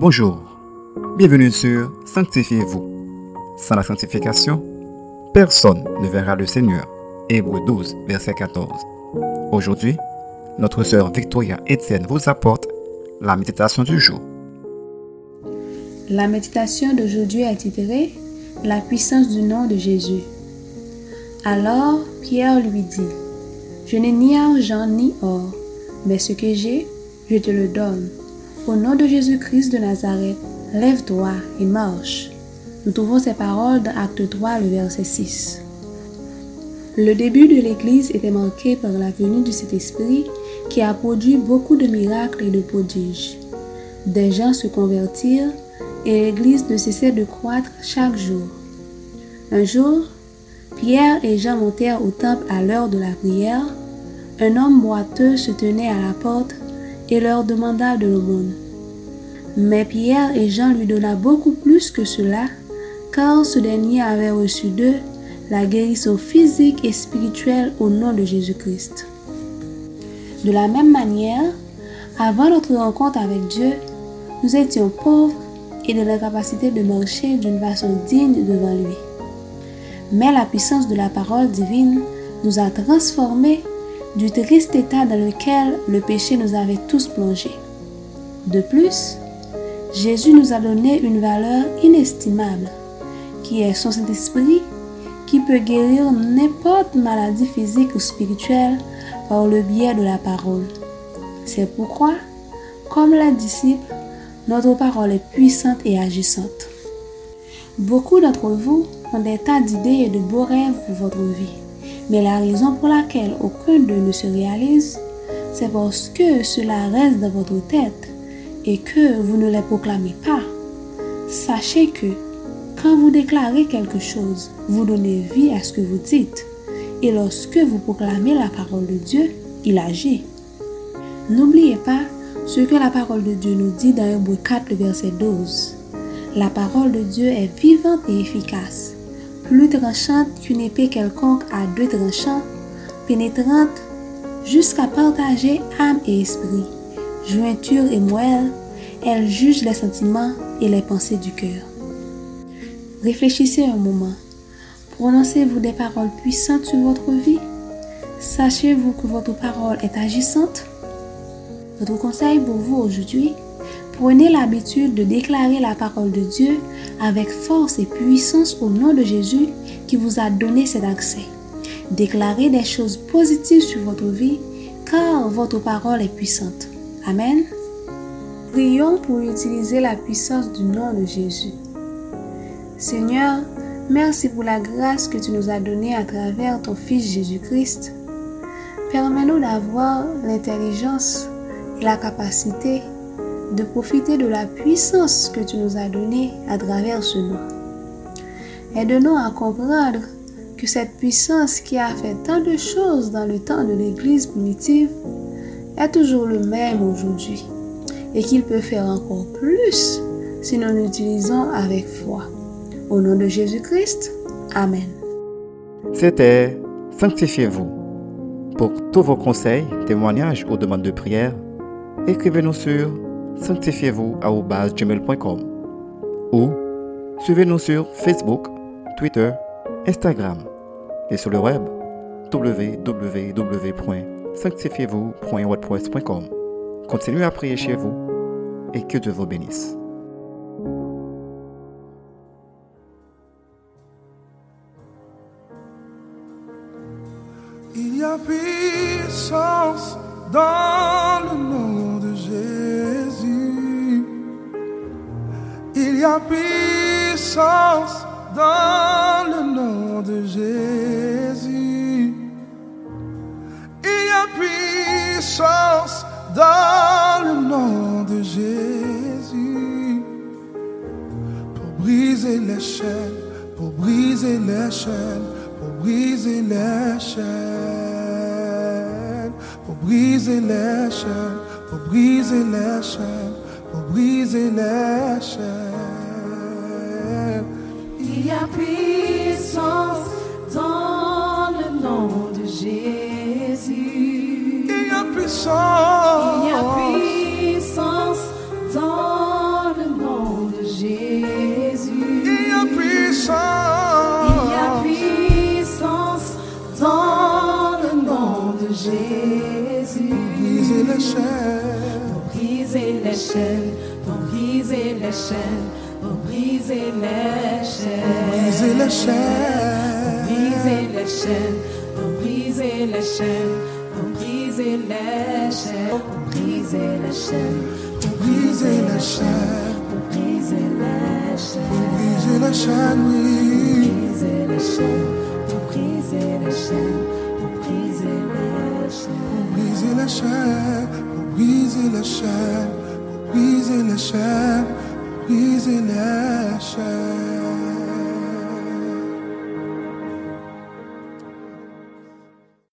Bonjour, bienvenue sur Sanctifiez-vous. Sans la sanctification, personne ne verra le Seigneur. Hébreu 12, verset 14. Aujourd'hui, notre sœur Victoria Etienne vous apporte la méditation du jour. La méditation d'aujourd'hui est titrée La puissance du nom de Jésus. Alors Pierre lui dit, Je n'ai ni argent ni or, mais ce que j'ai, je te le donne. Au nom de Jésus-Christ de Nazareth, lève-toi et marche. Nous trouvons ces paroles dans Acte 3, le verset 6. Le début de l'Église était marqué par la venue du Saint-Esprit qui a produit beaucoup de miracles et de prodiges. Des gens se convertirent et l'Église ne cessait de croître chaque jour. Un jour, Pierre et Jean montèrent au temple à l'heure de la prière. Un homme boiteux se tenait à la porte et leur demanda de l'aumône. Mais Pierre et Jean lui donna beaucoup plus que cela, car ce dernier avait reçu d'eux la guérison physique et spirituelle au nom de Jésus-Christ. De la même manière, avant notre rencontre avec Dieu, nous étions pauvres et de l'incapacité de marcher d'une façon digne devant lui. Mais la puissance de la parole divine nous a transformés du triste état dans lequel le péché nous avait tous plongés. De plus, Jésus nous a donné une valeur inestimable, qui est son Saint-Esprit, qui peut guérir n'importe maladie physique ou spirituelle par le biais de la parole. C'est pourquoi, comme les disciples, notre parole est puissante et agissante. Beaucoup d'entre vous ont des tas d'idées et de beaux rêves pour votre vie. Mais la raison pour laquelle aucun d'eux ne se réalise, c'est parce que cela reste dans votre tête et que vous ne les proclamez pas. Sachez que quand vous déclarez quelque chose, vous donnez vie à ce que vous dites. Et lorsque vous proclamez la parole de Dieu, il agit. N'oubliez pas ce que la parole de Dieu nous dit dans Hébreu 4, verset 12. La parole de Dieu est vivante et efficace plus tranchante qu'une épée quelconque à deux tranchants, pénétrante jusqu'à partager âme et esprit, jointure et moelle, elle juge les sentiments et les pensées du cœur. Réfléchissez un moment. Prononcez-vous des paroles puissantes sur votre vie Sachez-vous que votre parole est agissante Votre conseil pour vous aujourd'hui Prenez l'habitude de déclarer la parole de Dieu avec force et puissance au nom de Jésus qui vous a donné cet accès. Déclarez des choses positives sur votre vie car votre parole est puissante. Amen. Prions pour utiliser la puissance du nom de Jésus. Seigneur, merci pour la grâce que tu nous as donnée à travers ton Fils Jésus-Christ. Permets-nous d'avoir l'intelligence et la capacité de profiter de la puissance que tu nous as donnée à travers ce nom. Aide-nous à comprendre que cette puissance qui a fait tant de choses dans le temps de l'Église primitive est toujours le même aujourd'hui et qu'il peut faire encore plus si nous l'utilisons avec foi. Au nom de Jésus-Christ, Amen. C'était Sanctifiez-vous. Pour tous vos conseils, témoignages ou demandes de prière, écrivez-nous sur sanctifiez-vous gmail.com ou suivez-nous sur Facebook, Twitter, Instagram et sur le web www.sanctifiez-vous.wordpress.com. Continuez à prier chez vous et que Dieu vous bénisse. Il y a puissance dans le nom Il y a puissance dans le nom de Jésus. Il y a puissance dans le nom de Jésus. Pour briser les chaînes, pour briser les chaînes, pour briser les chaînes, pour briser les chaînes, pour briser les chaînes, pour briser les chaînes. Il y a puissance dans le nom de Jésus. Il y a puissance. Il y a puissance dans le Jésus. Il y a puissance. Il y a puissance dans le nom de Jésus. Briser les chaînes. Pour briser les chaînes, pour briser les chaînes, pour briser les chaînes. Chaînes. briser les chaînes, pour briser les chaînes, pour briser les chaînes, pour briser les chaînes, pour Briser les chaînes. pour briser les chaînes, Briser les chaînes, oui. briser les chaînes, pour briser les chaînes, pour briser les chaînes. Briser les chaînes. Briser les chaînes. Briser les chaînes. Briser les chaînes.